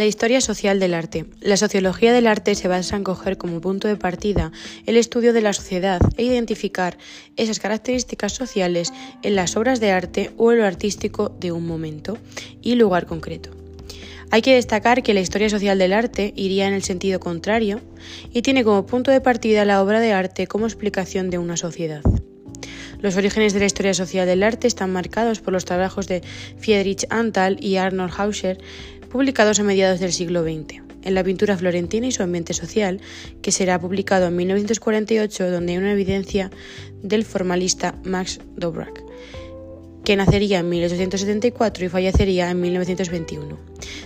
La historia social del arte. La sociología del arte se basa en coger como punto de partida el estudio de la sociedad e identificar esas características sociales en las obras de arte o en lo artístico de un momento y lugar concreto. Hay que destacar que la historia social del arte iría en el sentido contrario y tiene como punto de partida la obra de arte como explicación de una sociedad. Los orígenes de la historia social del arte están marcados por los trabajos de Friedrich Antal y Arnold Hauser, publicados a mediados del siglo XX. En la pintura florentina y su ambiente social, que será publicado en 1948, donde hay una evidencia del formalista Max Dobrak, que nacería en 1874 y fallecería en 1921.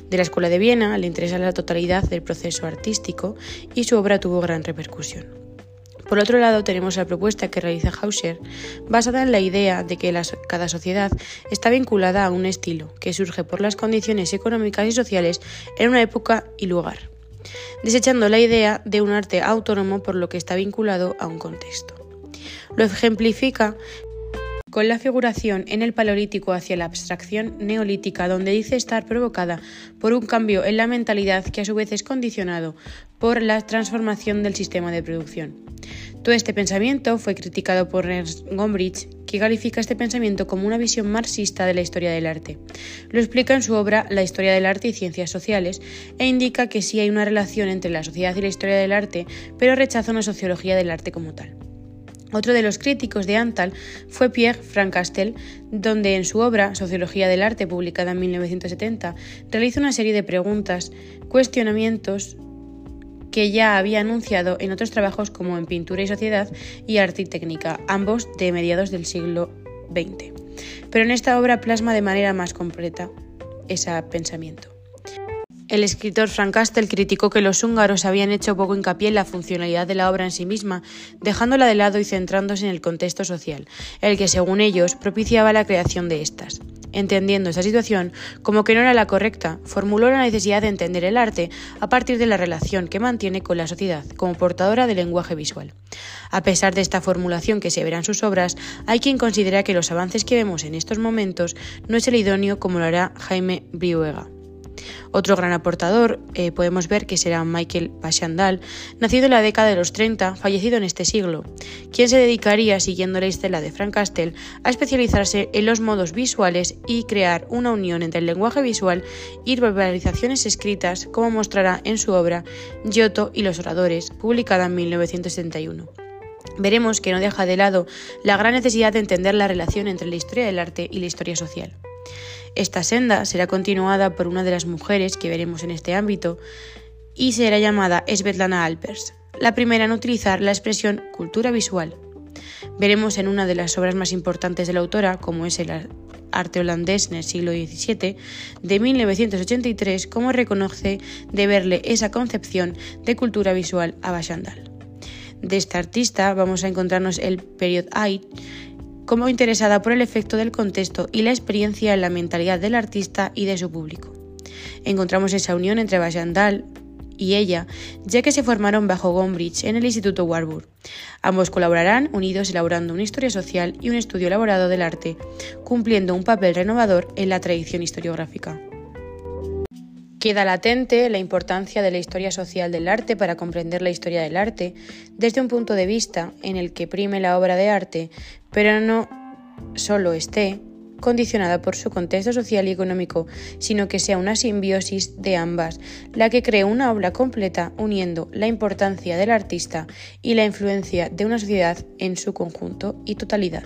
De la Escuela de Viena le interesa la totalidad del proceso artístico y su obra tuvo gran repercusión. Por otro lado, tenemos la propuesta que realiza Hauser, basada en la idea de que cada sociedad está vinculada a un estilo, que surge por las condiciones económicas y sociales en una época y lugar, desechando la idea de un arte autónomo por lo que está vinculado a un contexto. Lo ejemplifica con la figuración en el Paleolítico hacia la abstracción neolítica, donde dice estar provocada por un cambio en la mentalidad que a su vez es condicionado por la transformación del sistema de producción. Todo este pensamiento fue criticado por Ernst Gombrich, que califica este pensamiento como una visión marxista de la historia del arte. Lo explica en su obra La historia del arte y ciencias sociales e indica que sí hay una relación entre la sociedad y la historia del arte, pero rechaza una sociología del arte como tal. Otro de los críticos de Antal fue Pierre Francastel, donde en su obra Sociología del Arte, publicada en 1970, realiza una serie de preguntas, cuestionamientos que ya había anunciado en otros trabajos como en Pintura y Sociedad y Arte y Técnica, ambos de mediados del siglo XX. Pero en esta obra plasma de manera más completa ese pensamiento. El escritor Frank Castel criticó que los húngaros habían hecho poco hincapié en la funcionalidad de la obra en sí misma, dejándola de lado y centrándose en el contexto social, el que, según ellos, propiciaba la creación de estas. Entendiendo esta situación como que no era la correcta, formuló la necesidad de entender el arte a partir de la relación que mantiene con la sociedad como portadora del lenguaje visual. A pesar de esta formulación que se verá en sus obras, hay quien considera que los avances que vemos en estos momentos no es el idóneo como lo hará Jaime Briuega. Otro gran aportador eh, podemos ver que será Michael Pashandal, nacido en la década de los 30, fallecido en este siglo, quien se dedicaría, siguiendo la estela de Frank Castell, a especializarse en los modos visuales y crear una unión entre el lenguaje visual y verbalizaciones escritas, como mostrará en su obra Giotto y los oradores, publicada en 1971 veremos que no deja de lado la gran necesidad de entender la relación entre la historia del arte y la historia social. Esta senda será continuada por una de las mujeres que veremos en este ámbito y será llamada Svetlana Alpers, la primera en utilizar la expresión cultura visual. Veremos en una de las obras más importantes de la autora, como es el arte holandés en el siglo XVII, de 1983, cómo reconoce de verle esa concepción de cultura visual a Bachandal. De esta artista vamos a encontrarnos el Period Eye, como interesada por el efecto del contexto y la experiencia en la mentalidad del artista y de su público. Encontramos esa unión entre Bajandal y ella, ya que se formaron bajo Gombrich en el Instituto Warburg. Ambos colaborarán unidos elaborando una historia social y un estudio elaborado del arte, cumpliendo un papel renovador en la tradición historiográfica. Queda latente la importancia de la historia social del arte para comprender la historia del arte desde un punto de vista en el que prime la obra de arte, pero no solo esté condicionada por su contexto social y económico, sino que sea una simbiosis de ambas, la que cree una obra completa uniendo la importancia del artista y la influencia de una sociedad en su conjunto y totalidad.